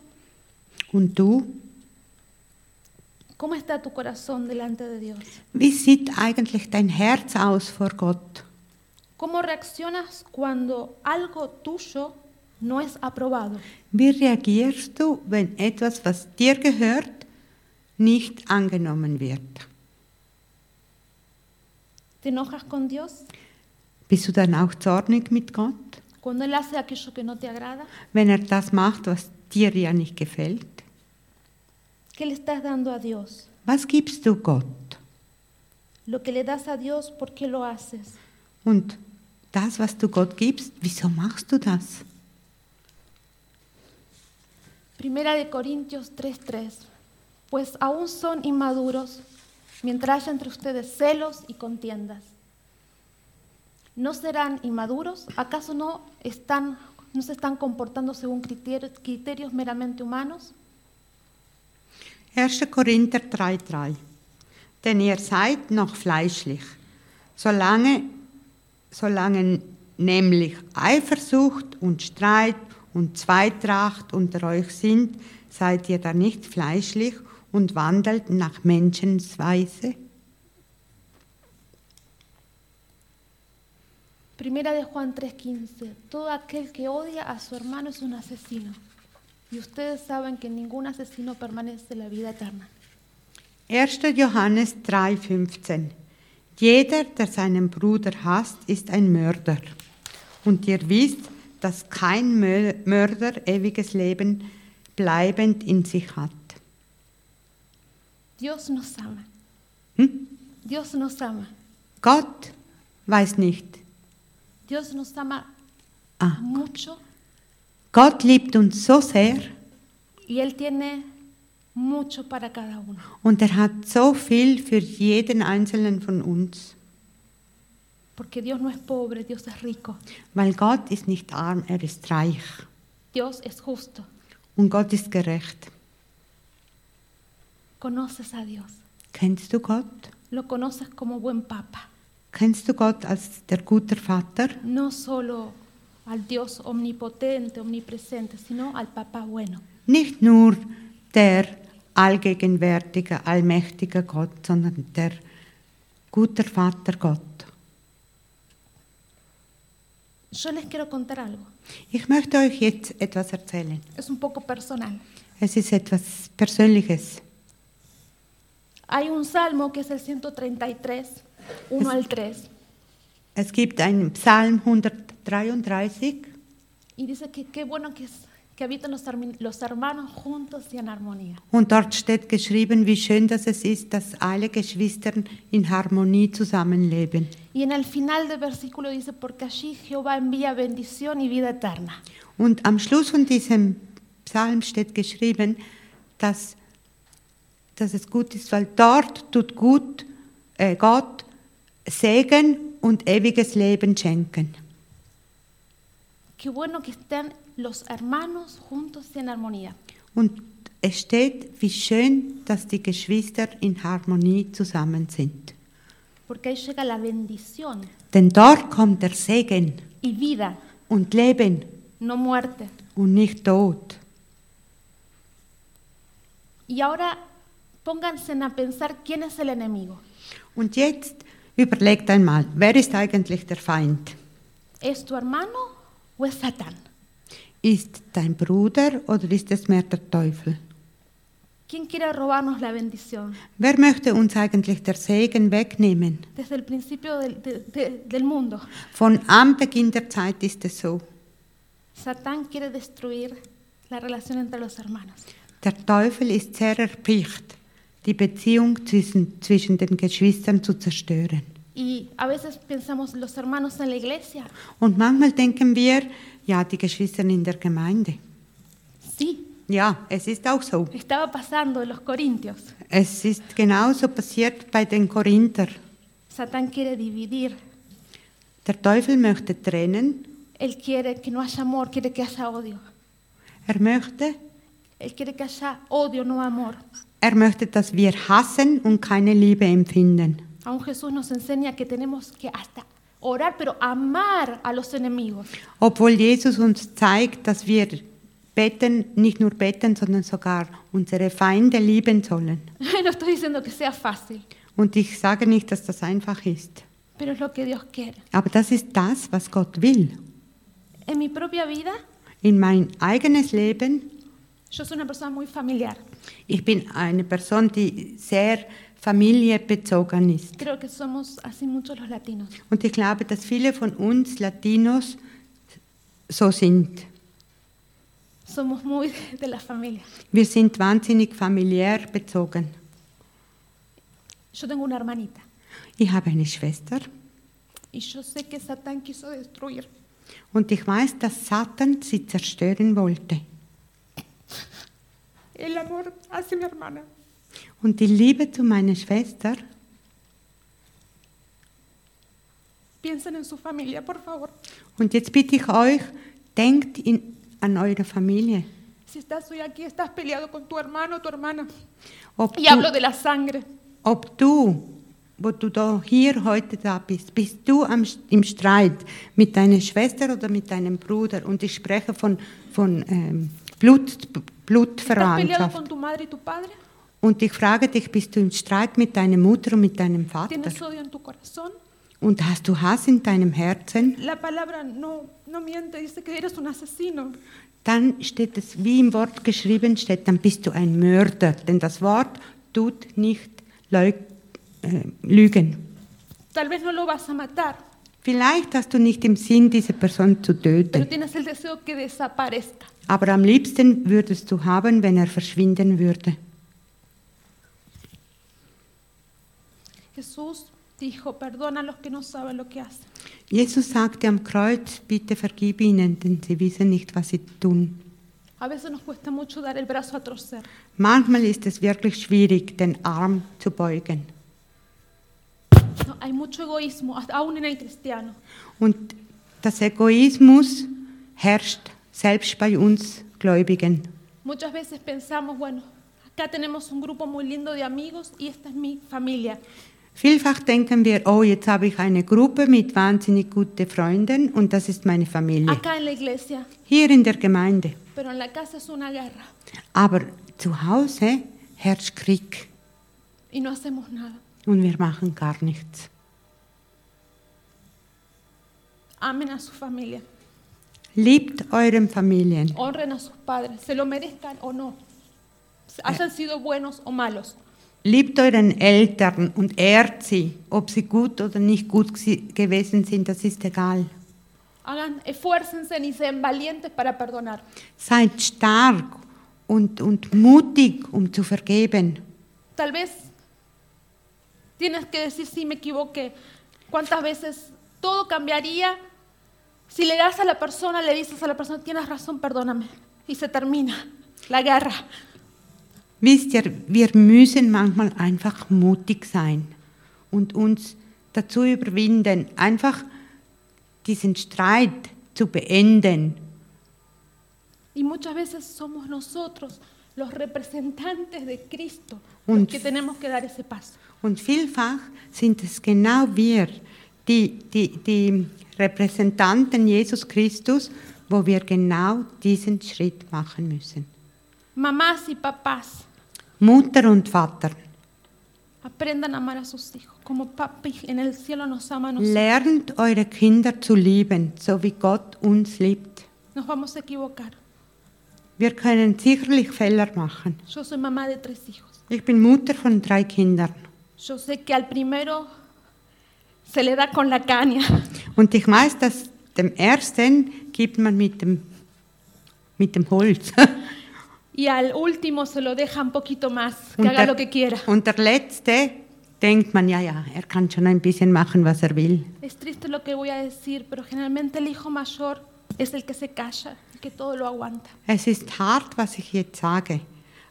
Und du? ¿Cómo está tu corazón delante de Dios? Wie sieht eigentlich dein Herz aus vor Gott? ¿Cómo reaccionas cuando algo tuyo no es aprobado? Wie reagierst du, wenn etwas, was dir gehört, nicht angenommen wird? ¿Te enojas con Dios Bist du dann auch zornig mit Gott, cuando Él hace aquello que no te agrada? wenn er das macht, was dir ja nicht gefällt? ¿Qué le estás dando a Dios? Was gibst du Gott? Lo que le das a Dios, ¿por qué lo haces? Und das, was du Gott gibst, wieso machst du das? Primera de Corintios 3:3. Pues aún son inmaduros mientras haya entre ustedes celos y contiendas. ¿No serán inmaduros? ¿Acaso no están no se están comportando según criterios, criterios meramente humanos? 1. Korinther 3,3 Denn ihr seid noch fleischlich, solange, solange nämlich Eifersucht und Streit und Zweitracht unter euch sind, seid ihr da nicht fleischlich und wandelt nach Menschensweise? Primera de Juan 3:15. Todo aquel que odia a su hermano es un asesino. Y ustedes saben que ningún asesino permanece la vida eterna. 1. Johannes 3,15 Jeder, der seinen Bruder hasst, ist ein Mörder. Und ihr wisst, dass kein Mö- Mörder ewiges Leben bleibend in sich hat. Dios nos ama. Hm? Dios nos ama. Gott weiß nicht. Dios nos ama Ah, mucho Gott liebt uns so sehr y Él tiene mucho para cada uno. und er hat so viel für jeden einzelnen von uns. Porque Dios no es pobre, Dios es rico. Weil Gott ist nicht arm, er ist reich. Dios es justo. Und Gott ist gerecht. Conoces a Dios. Kennst du Gott? Lo conoces como buen papa. Kennst du Gott als der gute Vater? No solo al Dios omnipotente, omnipresente, sino al papá bueno. Nicht nur der allgegenwärtige, allmächtige Gott, sondern der gute Vater Gott. Yo les quiero contar algo. Ich möchte euch jetzt etwas erzählen. Es un poco personal. Es ist etwas Persönliches. Hay un salmo que es el 133, 1 al 3, Es gibt einen Psalm 133 y dice que qué bueno que, es, que habitan los, los hermanos juntos y en armonía. und dort steht geschrieben, wie schön das es ist, dass alle Geschwister in Harmonie zusammenleben. Y en el final del versículo dice, porque allí Jehová envía bendición y vida eterna. Und am Schluss von diesem Psalm steht geschrieben, dass, dass es gut ist, weil dort tut gut, äh, Gott Segen und ewiges Leben schenken. Qué bueno que estén los hermanos juntos y en armonía. Und es steht, wie schön, dass die Geschwister in Harmonie zusammen sind. Porque ahí llega la bendición Denn dort kommt der Segen y vida, und Leben no muerte. und nicht Tod. Y ahora pónganse a pensar quién es el enemigo. Und jetzt überlegt einmal, wer ist eigentlich der Feind? ¿Es tu hermano o es Satán? Ist dein Bruder oder ist es mehr der Teufel? ¿Quién quiere robarnos la bendición? Wer möchte uns eigentlich der Segen wegnehmen? Desde el principio del, de- de- del mundo, Von am Beginn der Zeit ist es so. Satán quiere destruir la relación entre los hermanos. Der Teufel ist sehr erpicht, die Beziehung zwischen, zwischen den Geschwistern zu zerstören. Y a veces pensamos los hermanos en la iglesia. Und manchmal denken wir, ja, die Geschwister in der Gemeinde. Sí, Ja, es ist auch so. estaba pasando en los Corintios. Es ist genauso passiert bei den Korinther. Satán quiere dividir. Der Teufel möchte trennen. Él quiere que no haya amor, quiere que haya odio. Er möchte, Él quiere que haya odio, no amor. er möchte, dass wir hassen und keine Liebe empfinden. Aún Jesús nos enseña que tenemos que hasta orar, pero amar a los enemigos. Obwohl Jesus uns zeigt, dass wir beten, nicht nur beten, sondern sogar unsere Feinde lieben sollen. No estoy diciendo que sea fácil, Und ich sage nicht, dass das einfach ist. pero es lo que Dios quiere. Aber das ist das, was Gott will. En mi propia vida, In mein eigenes Leben, yo soy una persona muy familiar. ich bin eine Person, die sehr familiebezogen ist. Creo que somos así muchos los latinos. Und ich glaube, dass viele von uns Latinos so sind. Somos muy de la familia. Wir sind wahnsinnig familiär bezogen. Yo tengo una hermanita Ich habe eine Schwester y yo sé que Satán quiso destruir. und ich weiß, dass Satan sie zerstören wollte. El amor hacia mi hermana. Und die Liebe zu meiner Schwester, Piensen en su familia, por favor. und jetzt bitte ich euch, denkt in, an eure Familie. Si estás hoy aquí, estás peleado con tu hermano o tu hermana. Ob Y hablo du, de la sangre. ob du, wo du da hier heute da bist, bist du am, im Streit mit deiner Schwester oder mit deinem Bruder? Und ich spreche von, von ähm, Blut, ¿Estás peleado Blutverwandtschaft. Und ich frage dich, bist du im Streit mit deiner Mutter und mit deinem Vater? Und hast du Hass in deinem Herzen? No, no miente. Dann steht es, wie im Wort geschrieben steht, dann bist du ein Mörder. Denn das Wort tut nicht leug, äh, lügen. No Vielleicht hast du nicht im Sinn, diese Person zu pero töten. tienes el deseo que desaparezca. Aber am liebsten würdest du haben, wenn er verschwinden würde. Jesús dijo, perdona a los que no saben lo que hacen. Jesus sagte am Kreuz, bitte vergib ihnen, denn sie wissen nicht, was sie tun. A veces nos cuesta mucho dar el brazo a torcer. Manchmal ist es wirklich schwierig, den Arm zu beugen. No, hay mucho egoísmo, hasta aún en el cristiano. Und das Egoismus herrscht selbst bei uns Gläubigen. Muchas veces pensamos, bueno, acá tenemos un grupo muy lindo de amigos y esta es mi familia. Vielfach denken wir, oh, jetzt habe ich eine Gruppe mit wahnsinnig guten Freunden und das ist meine Familie. Acá en la iglesia, Hier in der Gemeinde. pero en la casa es una guerra Aber zu Hause herrscht Krieg y no hacemos nada. und wir machen gar nichts. Amen a su familia, Liebt euren Familien. honren a sus padres, se lo merezcan o no, hayan sido buenos o malos. Liebt euren Eltern und ehrt sie. Ob sie gut oder nicht gut gewesen sind, das ist egal. Hagan, esfuércense y sean valientes para perdonar. Seid stark und, und mutig, um zu vergeben. Tal vez tienes que decir, sí, me equivoqué. ¿Cuántas veces todo cambiaría si le das a la persona, le dices a la persona, tienes razón, perdóname? Y se termina la guerra. Wisst ihr, wir müssen manchmal einfach mutig sein und uns dazu überwinden, einfach diesen Streit zu beenden. Y muchas veces somos nosotros los representantes de Cristo Und- los que tenemos que dar ese paso. Und vielfach sind es genau wir, die, die, die Repräsentanten Jesus Christus, wo wir genau diesen Schritt machen müssen. Mamás y papás, Mutter und Vater, aprendan a amar a sus hijos, como papi en el cielo nos ama a nosotros. lernt eure Kinder zu lieben, so wie Gott uns liebt. Nos vamos a equivocar. Wir können sicherlich Fehler machen. Yo soy mamá de tres hijos. Ich bin Mutter von drei Kindern. Yo sé que al primero se le da con la caña, Und ich weiß, dass dem ersten gibt man mit dem, mit dem Holz. y al último se lo deja un poquito más, que Und haga der, lo que quiera. und der letzte, denkt man, ja, ja, er kann schon ein bisschen machen, was er will. Es triste lo que voy a decir, pero generalmente el hijo mayor es el que se calla, el que todo lo aguanta. Es ist hart, was ich jetzt sage,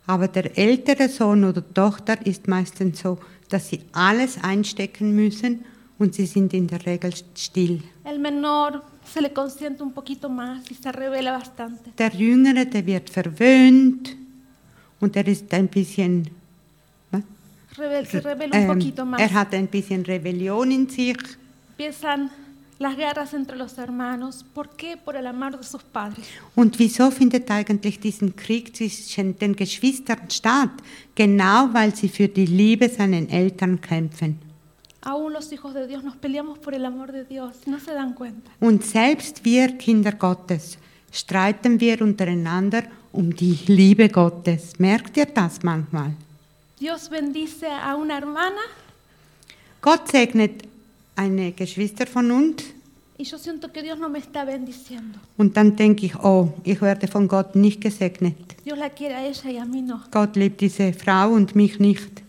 aber der ältere Sohn oder Tochter ist meistens so, dass sie alles einstecken müssen und sie sind in der Regel still. El menor se le consiente un poquito más y se revela bastante. Der Jüngere, der wird verwöhnt und er ist ein bisschen, was? Revel- se revela un Ähm, poquito más. er hat ein bisschen Rebellion in sich Empiezan las guerras entre los hermanos. ¿Por qué? Por el amor de sus padres. Und wieso findet eigentlich diesen Krieg zwischen den Geschwistern statt? Genau weil sie für die Liebe seinen Eltern kämpfen. Aún los hijos de Dios nos peleamos por el amor de Dios. No se dan cuenta. Und selbst wir Kinder Gottes streiten wir untereinander um die Liebe Gottes. Merkt ihr das manchmal? Dios bendice a una hermana Gott segnet eine Geschwister von uns y yo siento que Dios no me está bendiciendo. und dann denke ich, oh, ich werde von Gott nicht gesegnet. Dios la quiere a ella y a mí no. Gott liebt diese Frau und mich nicht.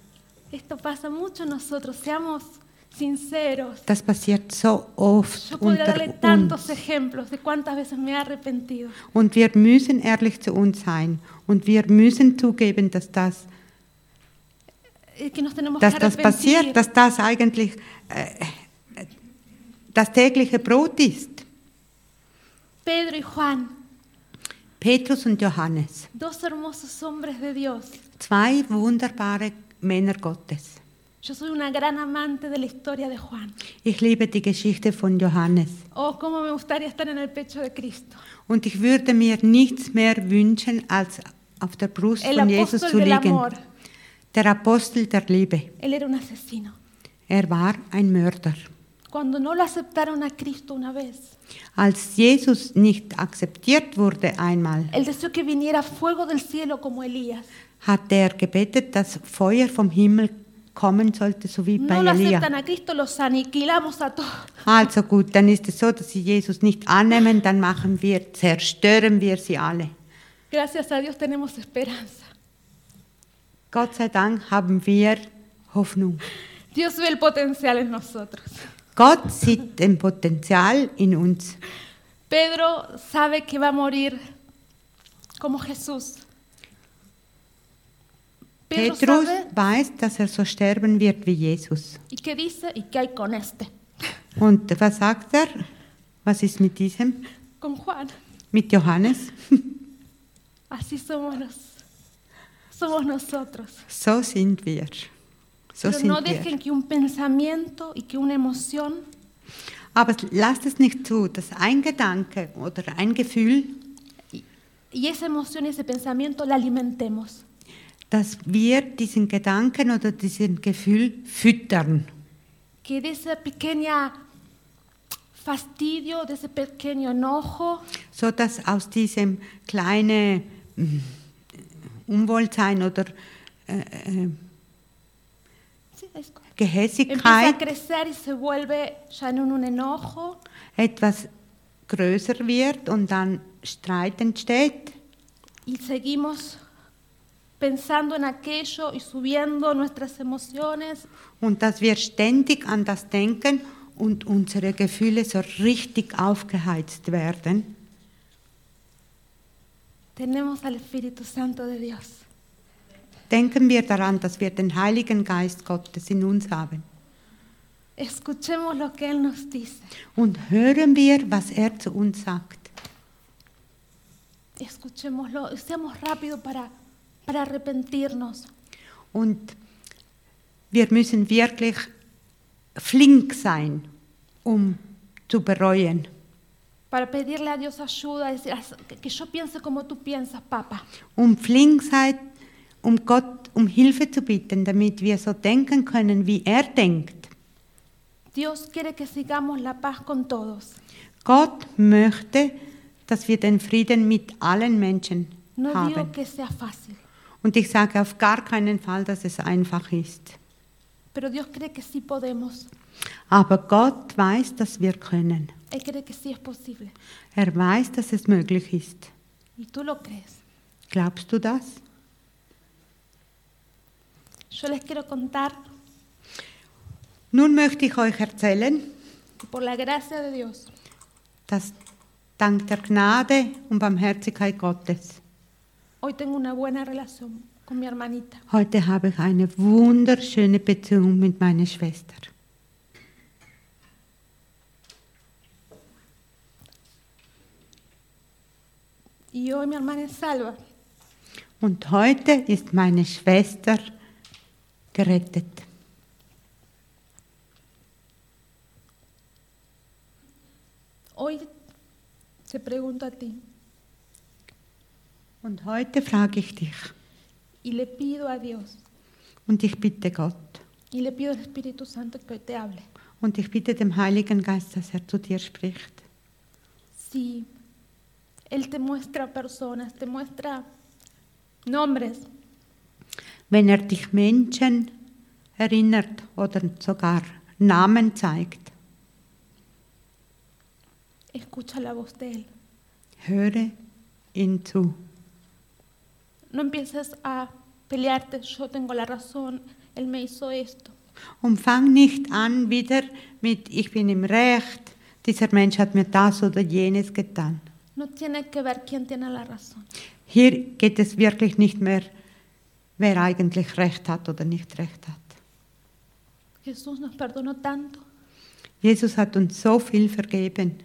Das passiert so oft Yo podría darle unter uns. tantos ejemplos de cuántas veces me he arrepentido. Und wir müssen ehrlich zu uns sein. Und wir müssen zugeben, dass das, eh, Que nos tenemos dass que das passiert, dass das eigentlich äh, das tägliche Brot ist. Pedro y Juan, Petrus und Johannes, dos hermosos hombres de Dios. zwei wunderbare Männer Gottes. Yo soy una gran amante de la historia de Juan. Ich liebe die Geschichte von Johannes. Oh, cómo me gustaría estar en el pecho de Cristo. Und ich würde mir nichts mehr wünschen, als auf der Brust El von Jesus zu liegen. amor. Der Apostel der Liebe. Él era un asesino. Er war ein Mörder. Cuando no lo aceptaron a Cristo una vez, Als Jesus nicht akzeptiert wurde einmal, él deseó que viniera fuego del cielo como Elías. Hat er gebetet, dass Feuer vom Himmel kommen sollte, so wie bei No Elia. Also gut, dann ist es so, dass sie Jesus nicht annehmen, dann machen wir, zerstören wir sie alle. Gracias a Dios tenemos esperanza. Gott sei Dank haben wir Hoffnung. Dios ve el potencial en nosotros. Gott sieht den Potenzial in uns. Pedro sabe que va a morir como Jesús. Pedro Petrus sabe weiß, dass er so sterben wird wie Jesus. y qué dice y qué hay con este, Und was sagt er? Was ist mit diesem? con Juan. Mit Johannes? Así somos, nos- somos nosotros. So sind wir. So Pero sind no wir. dejen que un pensamiento y que una emoción Aber lasst es nicht zu, dass ein Gedanke oder ein Gefühl, y esa emoción y ese pensamiento la alimentemos. Dass wir diesen Gedanken oder diesen Gefühl füttern. Que de ese pequeño fastidio, de ese pequeño enojo, so dass aus diesem kleinen mm, Unwohlsein oder äh, äh, Gehässigkeit etwas größer wird und dann Streit entsteht y seguimos pensando en aquello y subiendo nuestras emociones und dass wir ständig an das denken und unsere Gefühle so richtig aufgeheizt werden, tenemos al Espíritu Santo de Dios. denken wir daran, dass wir den Heiligen Geist Gottes in uns haben. Escuchemos lo que Él nos dice. Und hören wir, was er zu uns sagt. Escuchémoslo seamos rápidos para, para arrepentirnos. Und wir müssen wirklich flink sein, um zu bereuen. Para pedirle a Dios ayuda, decir, "Haz que- yo piense como tú piensas, papá. Um flink sein, um Gott um Hilfe zu bitten, damit wir so denken können, wie er denkt. Dios quiere que sigamos la paz con todos. Gott möchte, dass wir den Frieden mit allen Menschen No digo haben. que sea fácil, Und ich sage auf gar keinen Fall, dass es einfach ist. pero Dios cree que sí podemos. Aber Gott weiß, dass wir können. Él cree que sí es posible. Er weiß, dass es möglich ist. Y tú lo crees. Glaubst du das? Yo les quiero contar Nun möchte ich euch erzählen, que por la gracia de Dios dass dank der Gnade und Barmherzigkeit Gottes heute habe ich eine wunderschöne Beziehung mit meiner Schwester. Und heute ist meine Schwester gerettet. Hoy te pregunto a ti Und heute frage ich dich y le pido a Dios und ich bitte Gott y le pido al Espíritu Santo que te hable. und ich bitte dem Heiligen Geist, dass er zu dir spricht. Si Él te muestra personas, te muestra nombres, Wenn er dich Menschen erinnert oder sogar Namen zeigt, escucha la voz de Él. höre ihn zu. No empieces a pelearte, yo tengo la razón, Él me hizo esto. Und fang nicht an wieder mit Ich bin im Recht, dieser Mensch hat mir das oder jenes getan. No tiene que ver quién tiene la razón. Hier geht es wirklich nicht mehr, wer eigentlich Recht hat oder nicht Recht hat. Jesús nos perdonó tanto. Jesus hat uns so viel vergeben.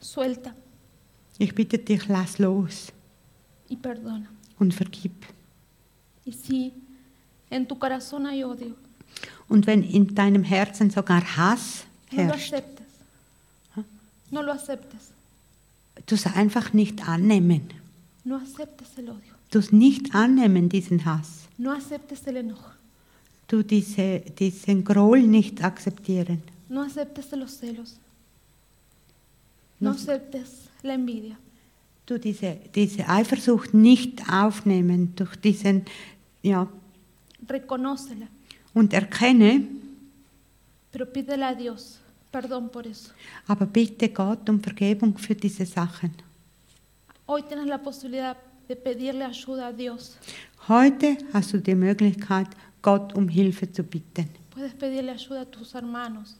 Suelta Ich bitte dich, lass los y perdona. und vergib. Y si en tu corazón hay odio, Und wenn in deinem Herzen sogar Hass herrscht. No lo aceptes. du es einfach nicht annehmen. No aceptes el odio. Du es nicht annehmen, diesen Hass. No aceptes el enojo. Du diese, diesen Groll nicht akzeptieren. No aceptes los celos. No No. aceptes la envidia. Du diese, diese Eifersucht nicht aufnehmen durch diesen, ja, Reconócela. und erkenne, Pero pídele a Dios perdón por eso. aber bitte Gott um Vergebung für diese Sachen. Hoy tienes la posibilidad de pedirle ayuda a Dios. Heute hast du die Möglichkeit, Gott um Hilfe zu bitten. Puedes pedirle ayuda a tus hermanos.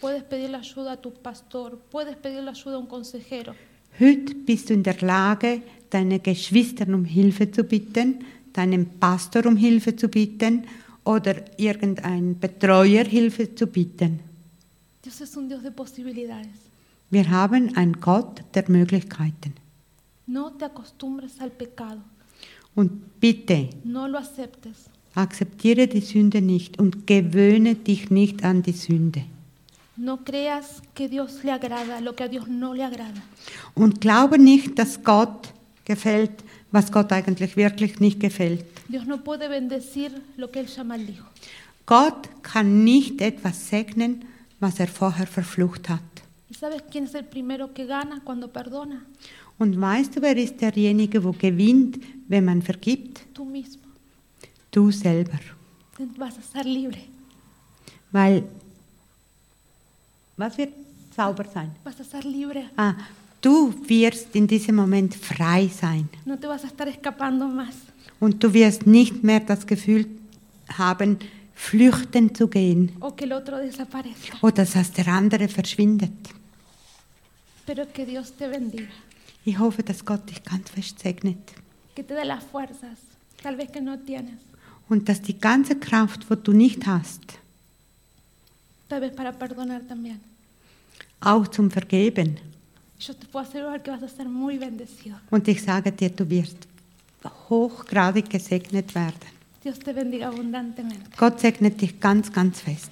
Puedes pedirle ayuda a tu pastor. Puedes pedirle ayuda a un consejero. Heute bist du in der Lage, deine Geschwister um Hilfe zu bitten, deinem Pastor um Hilfe zu bitten oder irgendein Betreuer Hilfe zu bitten. Dios es un Dios de posibilidades. Wir haben einen Gott der Möglichkeiten. No te acostumbres al pecado. Und bitte, No lo aceptes. akzeptiere die Sünde nicht und gewöhne dich nicht an die Sünde. No creas que Dios le agrada lo que a Dios no le agrada. Und glaube nicht, dass Gott gefällt, was Gott eigentlich wirklich nicht gefällt. Dios no puede bendecir lo que Él ya maldijo. Gott kann nicht etwas segnen, was er vorher verflucht hat. ¿Y sabes quién es el primero que gana cuando perdona? Und weißt du, wer ist derjenige, wo gewinnt, wenn man vergibt? Tú mismo. Du selber. Vas a ser libre. Weil, was wird sauber sein? Vas a ser libre. Ah, du wirst in diesem Moment frei sein. No te vas a estar escapando más. Und du wirst nicht mehr das Gefühl haben, flüchten zu gehen O que el otro desaparezca. oder dass der andere verschwindet. Pero que Dios te bendiga. Ich hoffe, dass Gott dich ganz fest segnet Que te dé las fuerzas. Tal vez que no tienes. und dass die ganze Kraft, wo du nicht hast, Tal vez para perdonar también. auch zum Vergeben. Yo te puedo asegurar que vas a ser muy bendecido. Und ich sage dir, du wirst hochgradig gesegnet werden. Dios te bendiga abundantemente. Gott segnet dich ganz, ganz fest.